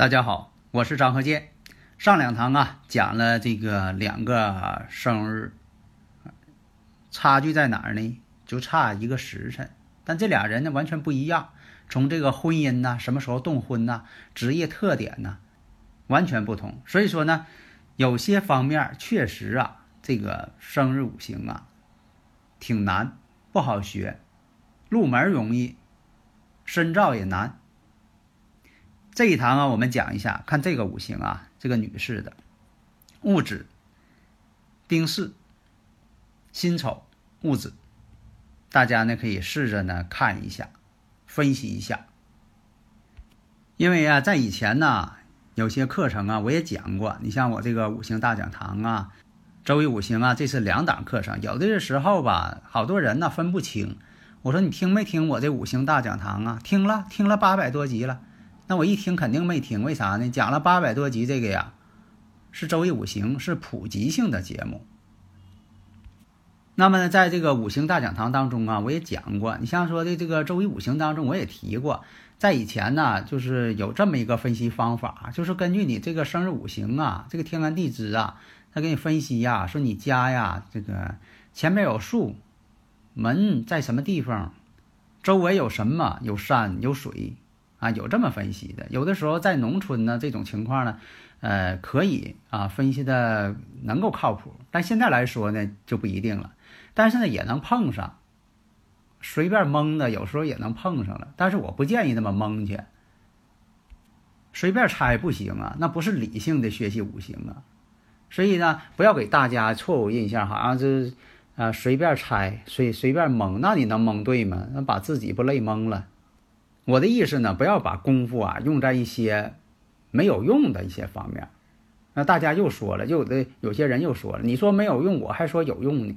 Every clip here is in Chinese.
大家好，我是张和建。上两堂啊，讲了这个两个生日，差距在哪儿呢？就差一个时辰，但这俩人呢完全不一样。从这个婚姻呐，什么时候动婚呐，职业特点呐，完全不同。所以说呢，有些方面确实啊，这个生日五行啊，挺难，不好学，入门容易，深造也难。这一堂啊，我们讲一下，看这个五行啊，这个女士的戊子、丁巳、辛丑、戊子，大家呢可以试着呢看一下，分析一下。因为啊，在以前呢，有些课程啊，我也讲过。你像我这个五行大讲堂啊，周易五行啊，这是两档课程。有的时候吧，好多人呢分不清。我说你听没听我这五行大讲堂啊？听了，听了八百多集了。那我一听肯定没听，为啥呢？讲了八百多集，这个呀是周易五行，是普及性的节目。那么呢，在这个五行大讲堂当中啊，我也讲过，你像说的这个周易五行当中，我也提过，在以前呢，就是有这么一个分析方法，就是根据你这个生日五行啊，这个天干地支啊，他给你分析呀，说你家呀，这个前面有树，门在什么地方，周围有什么，有山有水。啊，有这么分析的，有的时候在农村呢，这种情况呢，呃，可以啊分析的能够靠谱，但现在来说呢就不一定了。但是呢也能碰上，随便蒙的有时候也能碰上了，但是我不建议那么蒙去，随便猜不行啊，那不是理性的学习五行啊。所以呢，不要给大家错误印象，好像是啊随便猜，随随便蒙，那你能蒙对吗？那把自己不累蒙了。我的意思呢，不要把功夫啊用在一些没有用的一些方面。那大家又说了，有的有些人又说了，你说没有用，我还说有用呢。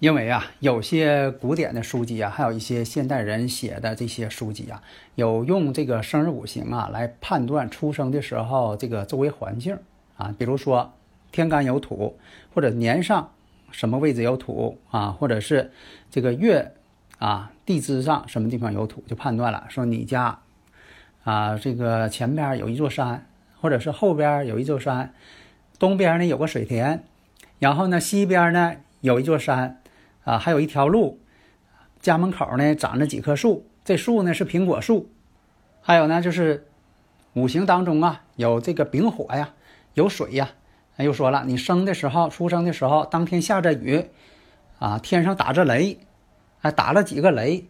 因为啊，有些古典的书籍啊，还有一些现代人写的这些书籍啊，有用这个生日五行啊来判断出生的时候这个周围环境啊，比如说天干有土，或者年上什么位置有土啊，或者是这个月。啊，地支上什么地方有土，就判断了，说你家，啊，这个前边有一座山，或者是后边有一座山，东边呢有个水田，然后呢西边呢有一座山，啊，还有一条路，家门口呢长着几棵树，这树呢是苹果树，还有呢就是五行当中啊有这个丙火呀，有水呀，又说了，你生的时候，出生的时候，当天下着雨，啊，天上打着雷。还打了几个雷，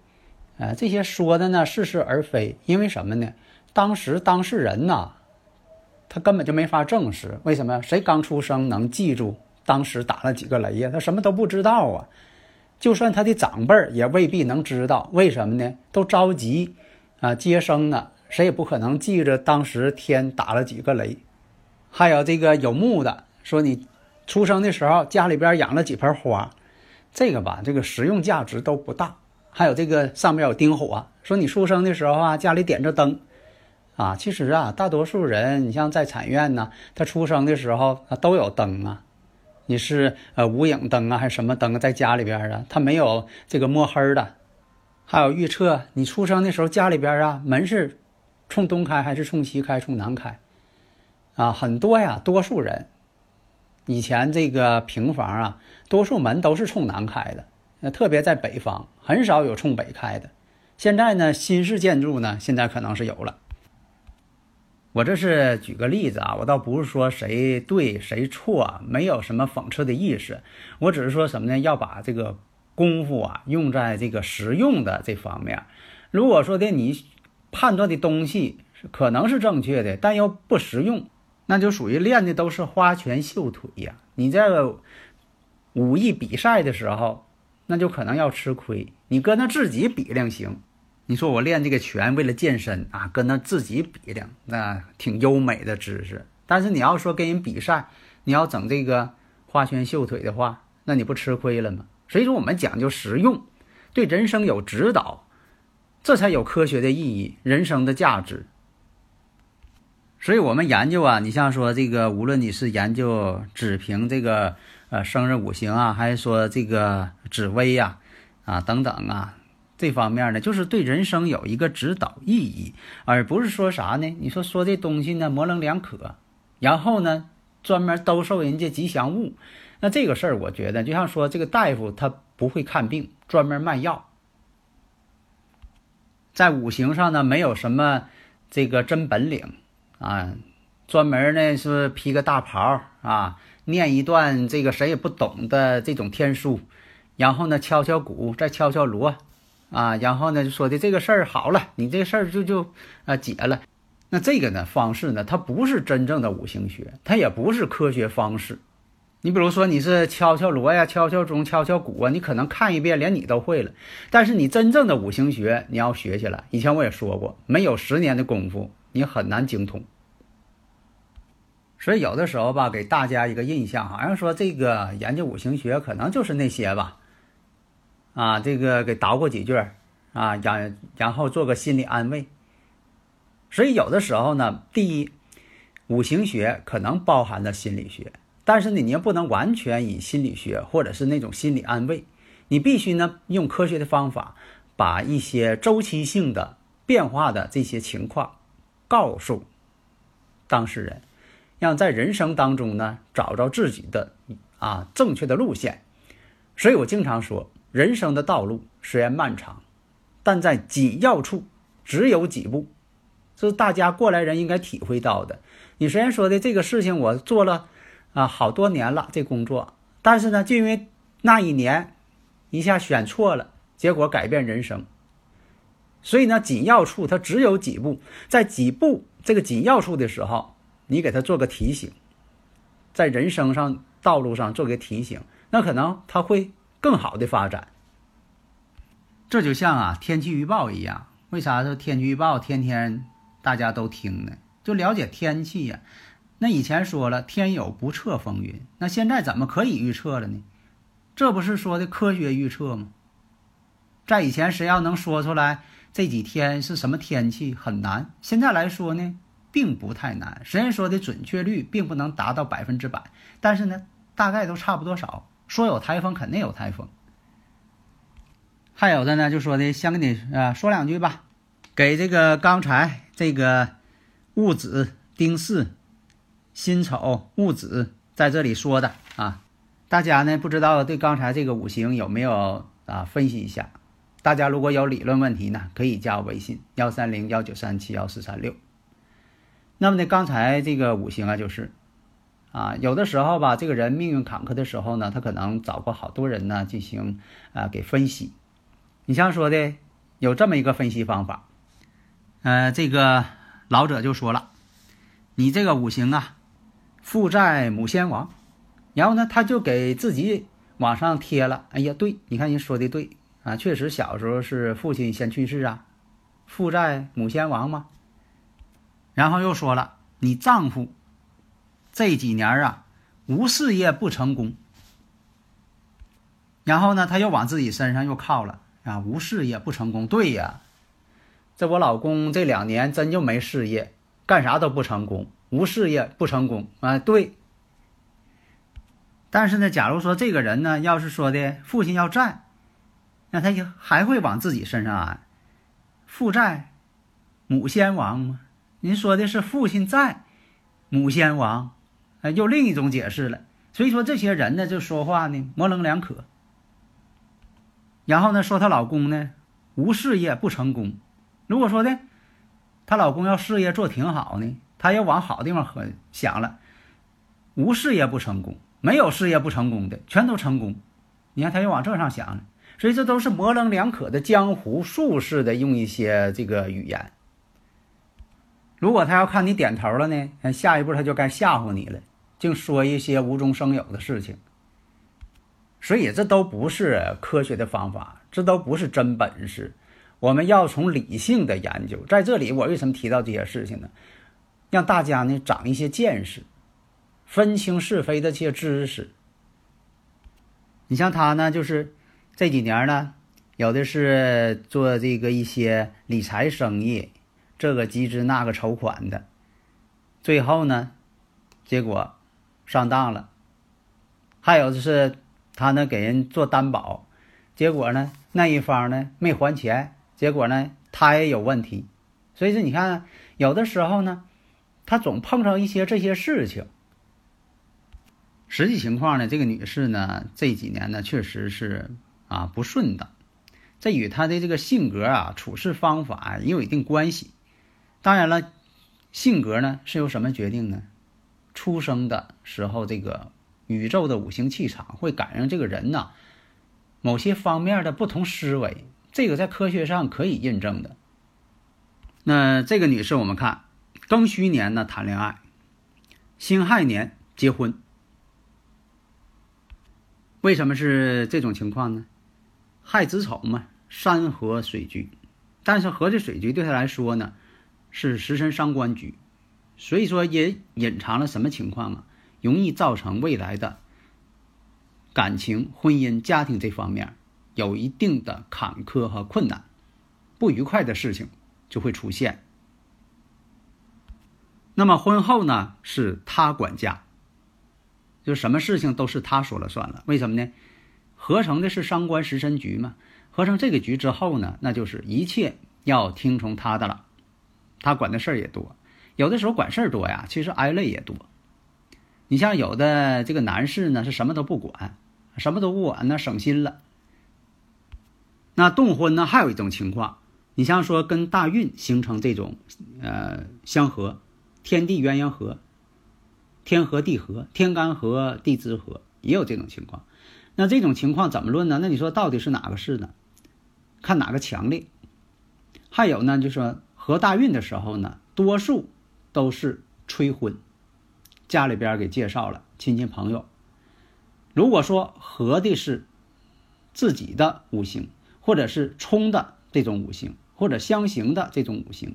呃，这些说的呢似是而非，因为什么呢？当时当事人呐，他根本就没法证实。为什么？谁刚出生能记住当时打了几个雷呀？他什么都不知道啊。就算他的长辈儿也未必能知道。为什么呢？都着急啊接生呢，谁也不可能记着当时天打了几个雷。还有这个有墓的，说你出生的时候家里边养了几盆花。这个吧，这个实用价值都不大。还有这个上面有丁火，说你出生的时候啊，家里点着灯，啊，其实啊，大多数人，你像在产院呢，他出生的时候啊都有灯啊，你是呃无影灯啊还是什么灯在家里边啊？他没有这个摸黑的。还有预测你出生的时候家里边啊门是冲东开还是冲西开、冲南开，啊，很多呀，多数人。以前这个平房啊，多数门都是冲南开的，那特别在北方，很少有冲北开的。现在呢，新式建筑呢，现在可能是有了。我这是举个例子啊，我倒不是说谁对谁错，没有什么讽刺的意思。我只是说什么呢？要把这个功夫啊用在这个实用的这方面。如果说的你判断的东西可能是正确的，但又不实用。那就属于练的都是花拳绣腿呀。你这个武艺比赛的时候，那就可能要吃亏。你搁那自己比量行，你说我练这个拳为了健身啊，搁那自己比量，那挺优美的姿势。但是你要说跟人比赛，你要整这个花拳绣腿的话，那你不吃亏了吗？所以说我们讲究实用，对人生有指导，这才有科学的意义，人生的价值。所以我们研究啊，你像说这个，无论你是研究只凭这个呃生日五行啊，还是说这个紫薇呀啊等等啊，这方面呢，就是对人生有一个指导意义，而不是说啥呢？你说说这东西呢模棱两可，然后呢专门兜售人家吉祥物，那这个事儿我觉得就像说这个大夫他不会看病，专门卖药，在五行上呢没有什么这个真本领。啊，专门呢是披个大袍啊，念一段这个谁也不懂的这种天书，然后呢敲敲鼓，再敲敲锣，啊，然后呢就说的这个事儿好了，你这事儿就就啊解了。那这个呢方式呢，它不是真正的五行学，它也不是科学方式。你比如说你是敲敲锣呀，敲敲钟，敲敲鼓啊，你可能看一遍连你都会了，但是你真正的五行学你要学起来，以前我也说过，没有十年的功夫，你很难精通。所以有的时候吧，给大家一个印象，好像说这个研究五行学可能就是那些吧，啊，这个给捣鼓几句啊，然然后做个心理安慰。所以有的时候呢，第一，五行学可能包含着心理学，但是呢，你又不能完全以心理学或者是那种心理安慰，你必须呢用科学的方法，把一些周期性的变化的这些情况告诉当事人。让在人生当中呢找着自己的啊正确的路线，所以我经常说，人生的道路虽然漫长，但在紧要处只有几步，这是大家过来人应该体会到的。你虽然说的这个事情我做了啊好多年了这工作，但是呢就因为那一年一下选错了，结果改变人生。所以呢紧要处它只有几步，在几步这个紧要处的时候。你给他做个提醒，在人生上道路上做个提醒，那可能他会更好的发展。这就像啊天气预报一样，为啥说天气预报天天大家都听呢？就了解天气呀。那以前说了天有不测风云，那现在怎么可以预测了呢？这不是说的科学预测吗？在以前谁要能说出来这几天是什么天气很难，现在来说呢？并不太难，虽然说的准确率并不能达到百分之百，但是呢，大概都差不多少。说有台风，肯定有台风。还有的呢，就说的先跟你啊说两句吧，给这个刚才这个戊子、丁巳、辛丑、戊子在这里说的啊，大家呢不知道对刚才这个五行有没有啊分析一下？大家如果有理论问题呢，可以加我微信幺三零幺九三七幺四三六。那么呢，刚才这个五行啊，就是，啊，有的时候吧，这个人命运坎坷的时候呢，他可能找过好多人呢进行啊给分析。你像说的有这么一个分析方法，呃，这个老者就说了，你这个五行啊，父债母先亡，然后呢，他就给自己往上贴了。哎呀，对，你看人说的对啊，确实小时候是父亲先去世啊，父债母先亡嘛。然后又说了，你丈夫这几年啊，无事业不成功。然后呢，他又往自己身上又靠了啊，无事业不成功。对呀，这我老公这两年真就没事业，干啥都不成功，无事业不成功啊。对。但是呢，假如说这个人呢，要是说的父亲要债，那他就还会往自己身上安，父债母先亡吗？您说的是父亲在，母先亡，哎，又另一种解释了。所以说这些人呢，就说话呢模棱两可。然后呢，说她老公呢无事业不成功。如果说呢她老公要事业做挺好呢，她要往好地方和想了，无事业不成功，没有事业不成功的，全都成功。你看她又往这上想了。所以这都是模棱两可的江湖术士的用一些这个语言。如果他要看你点头了呢，下一步他就该吓唬你了，净说一些无中生有的事情。所以这都不是科学的方法，这都不是真本事。我们要从理性的研究。在这里，我为什么提到这些事情呢？让大家呢长一些见识，分清是非的这些知识。你像他呢，就是这几年呢，有的是做这个一些理财生意。这个集资那个筹款的，最后呢，结果上当了。还有就是他呢给人做担保，结果呢那一方呢没还钱，结果呢他也有问题。所以说你看，有的时候呢，他总碰上一些这些事情。实际情况呢，这个女士呢这几年呢确实是啊不顺当，这与她的这个性格啊处事方法也有一定关系。当然了，性格呢是由什么决定呢？出生的时候，这个宇宙的五行气场会感应这个人呢某些方面的不同思维，这个在科学上可以印证的。那这个女士，我们看庚戌年呢谈恋爱，辛亥年结婚。为什么是这种情况呢？亥子丑嘛，山河水局，但是合这水局对她来说呢？是食神伤官局，所以说也隐藏了什么情况啊？容易造成未来的感情、婚姻、家庭这方面有一定的坎坷和困难，不愉快的事情就会出现。那么婚后呢，是他管家，就什么事情都是他说了算了。为什么呢？合成的是伤官食神局嘛，合成这个局之后呢，那就是一切要听从他的了。他管的事儿也多，有的时候管事儿多呀，其实挨累也多。你像有的这个男士呢，是什么都不管，什么都不管，那省心了。那动婚呢，还有一种情况，你像说跟大运形成这种呃相合，天地鸳鸯合，天合地合，天干合地支合，也有这种情况。那这种情况怎么论呢？那你说到底是哪个是呢？看哪个强烈。还有呢，就说。合大运的时候呢，多数都是催婚，家里边给介绍了亲戚朋友。如果说合的是自己的五行，或者是冲的这种五行，或者相刑的这种五行，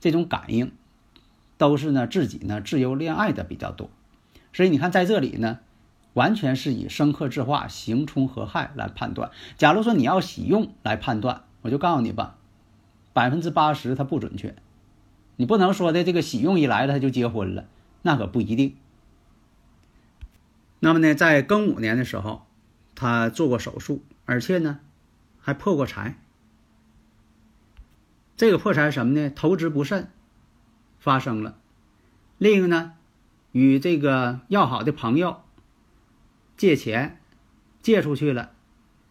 这种感应都是呢自己呢自由恋爱的比较多。所以你看在这里呢，完全是以生克制化、刑冲合害来判断。假如说你要喜用来判断，我就告诉你吧。百分之八十它不准确，你不能说的这个喜用一来了他就结婚了，那可不一定。那么呢，在庚午年的时候，他做过手术，而且呢还破过财。这个破财什么呢？投资不慎发生了。另一个呢，与这个要好的朋友借钱，借出去了，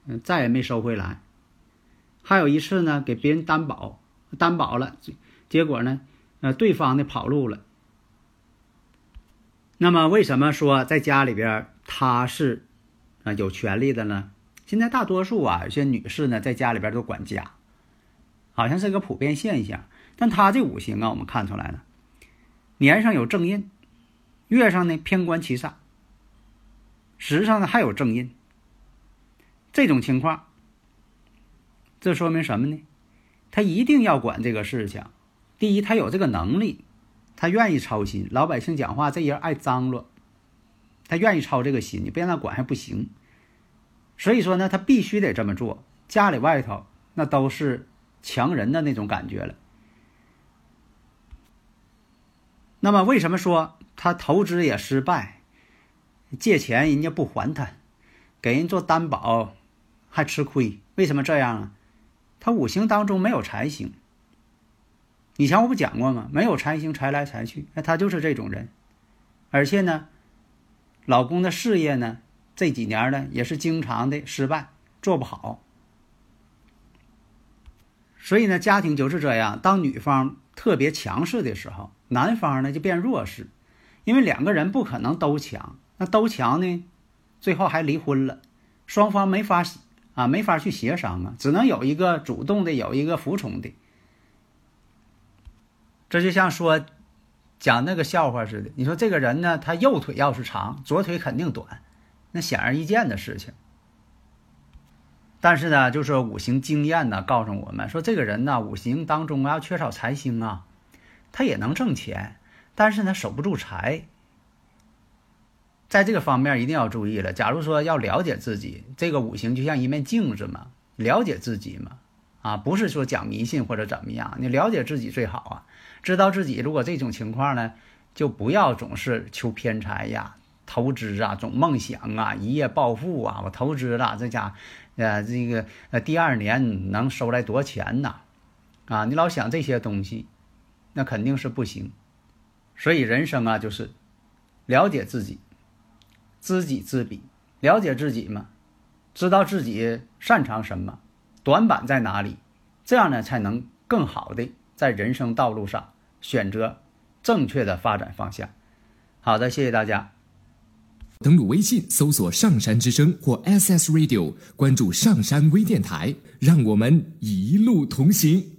嗯，再也没收回来。还有一次呢，给别人担保，担保了，结果呢，呃，对方呢跑路了。那么为什么说在家里边他是啊有权利的呢？现在大多数啊，有些女士呢在家里边都管家，好像是个普遍现象。但他这五行啊，我们看出来了，年上有正印，月上呢偏官七煞，时上呢还有正印，这种情况。这说明什么呢？他一定要管这个事情。第一，他有这个能力，他愿意操心。老百姓讲话，这人爱张罗，他愿意操这个心。你不让他管还不行。所以说呢，他必须得这么做。家里外头那都是强人的那种感觉了。那么为什么说他投资也失败，借钱人家不还他，给人做担保还吃亏？为什么这样啊？他五行当中没有财星，以前我不讲过吗？没有财星，财来财去，那他就是这种人。而且呢，老公的事业呢，这几年呢也是经常的失败，做不好。所以呢，家庭就是这样。当女方特别强势的时候，男方呢就变弱势，因为两个人不可能都强，那都强呢，最后还离婚了，双方没法。啊，没法去协商啊，只能有一个主动的，有一个服从的。这就像说讲那个笑话似的。你说这个人呢，他右腿要是长，左腿肯定短，那显而易见的事情。但是呢，就是五行经验呢，告诉我们说，这个人呢，五行当中啊缺少财星啊，他也能挣钱，但是呢守不住财。在这个方面一定要注意了。假如说要了解自己，这个五行就像一面镜子嘛，了解自己嘛，啊，不是说讲迷信或者怎么样，你了解自己最好啊，知道自己如果这种情况呢，就不要总是求偏财呀。投资啊，总梦想啊，一夜暴富啊！我投资了，这家，呃，这个呃，第二年能收来多少钱呢？啊，你老想这些东西，那肯定是不行。所以人生啊，就是了解自己，知己知彼，了解自己嘛，知道自己擅长什么，短板在哪里，这样呢，才能更好的在人生道路上选择正确的发展方向。好的，谢谢大家。登录微信，搜索“上山之声”或 “SS Radio”，关注“上山微电台”，让我们一路同行。